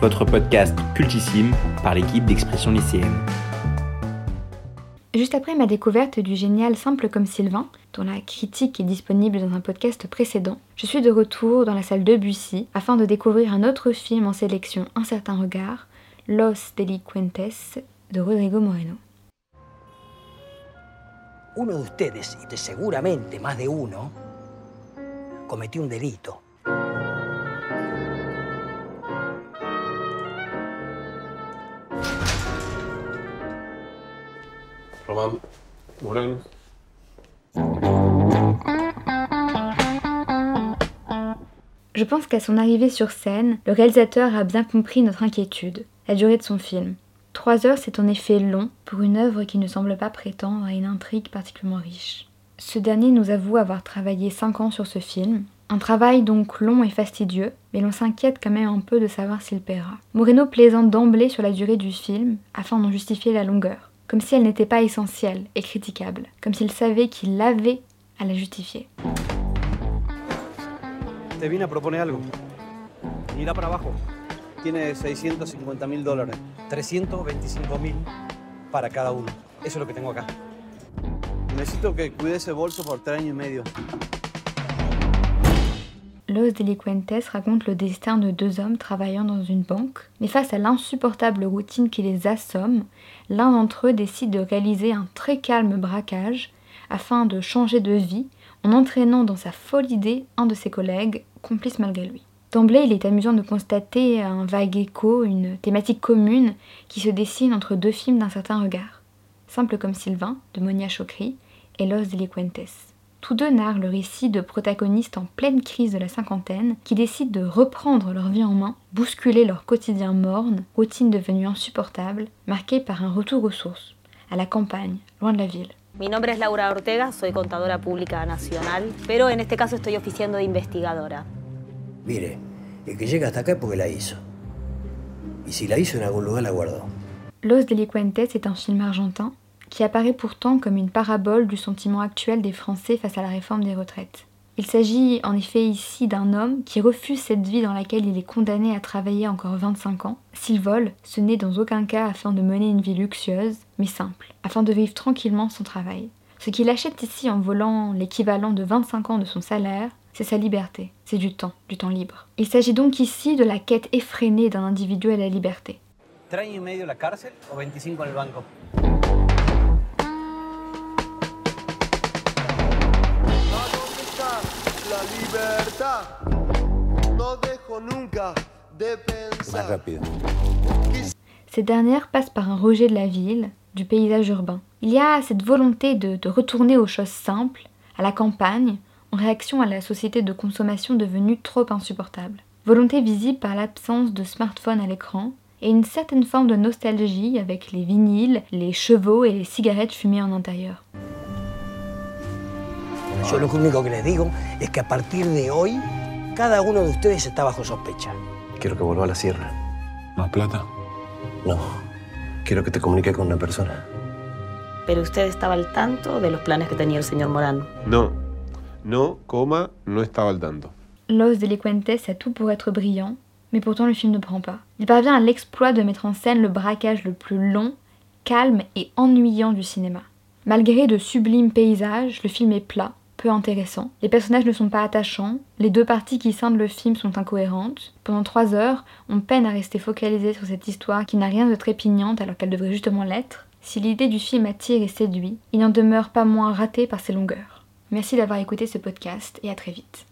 Votre podcast cultissime par l'équipe d'expression lycéenne. Juste après ma découverte du génial Simple comme Sylvain, dont la critique est disponible dans un podcast précédent, je suis de retour dans la salle de Bussy afin de découvrir un autre film en sélection Un certain regard, Los Delincuentes de Rodrigo Moreno. Uno de ustedes, y de seguramente más de uno, cometió un delito. Je pense qu'à son arrivée sur scène, le réalisateur a bien compris notre inquiétude, la durée de son film. Trois heures, c'est en effet long pour une œuvre qui ne semble pas prétendre à une intrigue particulièrement riche. Ce dernier nous avoue avoir travaillé cinq ans sur ce film, un travail donc long et fastidieux, mais l'on s'inquiète quand même un peu de savoir s'il paiera. Moreno plaisante d'emblée sur la durée du film afin d'en justifier la longueur, comme si elle n'était pas essentielle et critiquable, comme s'il savait qu'il avait à la justifier. Te vine a proponer algo. Mira para abajo. Tiene 650 mil dólares. 325 mil para cada uno. Eso es lo que tengo acá. Necesito que cuide ese bolso por tres años y medio. Los Delincuentes raconte le destin de deux hommes travaillant dans une banque, mais face à l'insupportable routine qui les assomme, l'un d'entre eux décide de réaliser un très calme braquage afin de changer de vie en entraînant dans sa folle idée un de ses collègues, complice malgré lui. D'emblée, il est amusant de constater un vague écho, une thématique commune qui se dessine entre deux films d'un certain regard. Simple comme Sylvain, de Monia Chokri, et Los Delincuentes. Tous deux narrent le récit de protagonistes en pleine crise de la cinquantaine qui décident de reprendre leur vie en main, bousculer leur quotidien morne, routine devenue insupportable, marquée par un retour aux sources, à la campagne, loin de la ville. Mi nombre es Laura Ortega, soy contadora pública nacional, pero en este caso estoy oficiando de investigadora. Mire, el que llega hasta acá es porque la hizo. Y si la hizo en algún lugar, la guardó. Los Delincuentes est un film argentin qui apparaît pourtant comme une parabole du sentiment actuel des Français face à la réforme des retraites. Il s'agit en effet ici d'un homme qui refuse cette vie dans laquelle il est condamné à travailler encore 25 ans. S'il vole, ce n'est dans aucun cas afin de mener une vie luxueuse, mais simple, afin de vivre tranquillement son travail. Ce qu'il achète ici en volant l'équivalent de 25 ans de son salaire, c'est sa liberté, c'est du temps, du temps libre. Il s'agit donc ici de la quête effrénée d'un individu à la liberté. ¿Tres años y medio en la cárcel o 25 en el banco? No dejo nunca de Más pensar. rápido. Cette dernière passe par un rejet de la ville, du paysage urbain. Il y a cette volonté de, de retourner aux choses simples, à la campagne, en réaction à la société de consommation devenue trop insupportable. Volonté visible par l'absence de smartphone à l'écran et une certaine forme de nostalgie avec les vinyles, les chevaux et les cigarettes fumées en intérieur. Yo lo único que les digo es que a partir de hoy, cada uno de ustedes está bajo sospecha. Quiero que vuelva a la sierra. ¿Más plata? No. Quiero que te comunique con una persona. Pero usted estaba al tanto de los planes que tenía el señor Morán. No. No, coma, no estaba al tanto. Los Delincuentes a tout pour être brillant, mais pourtant le film ne prend pas. Il parvient à l'exploit de mettre en scène le braquage le plus long, calme et ennuyant du cinéma. Malgré de sublimes paysages, le film est plat, intéressant. Les personnages ne sont pas attachants, les deux parties qui scindent le film sont incohérentes. Pendant trois heures, on peine à rester focalisé sur cette histoire qui n'a rien de trépignante alors qu'elle devrait justement l'être. Si l'idée du film attire et séduit, il n'en demeure pas moins raté par ses longueurs. Merci d'avoir écouté ce podcast et à très vite.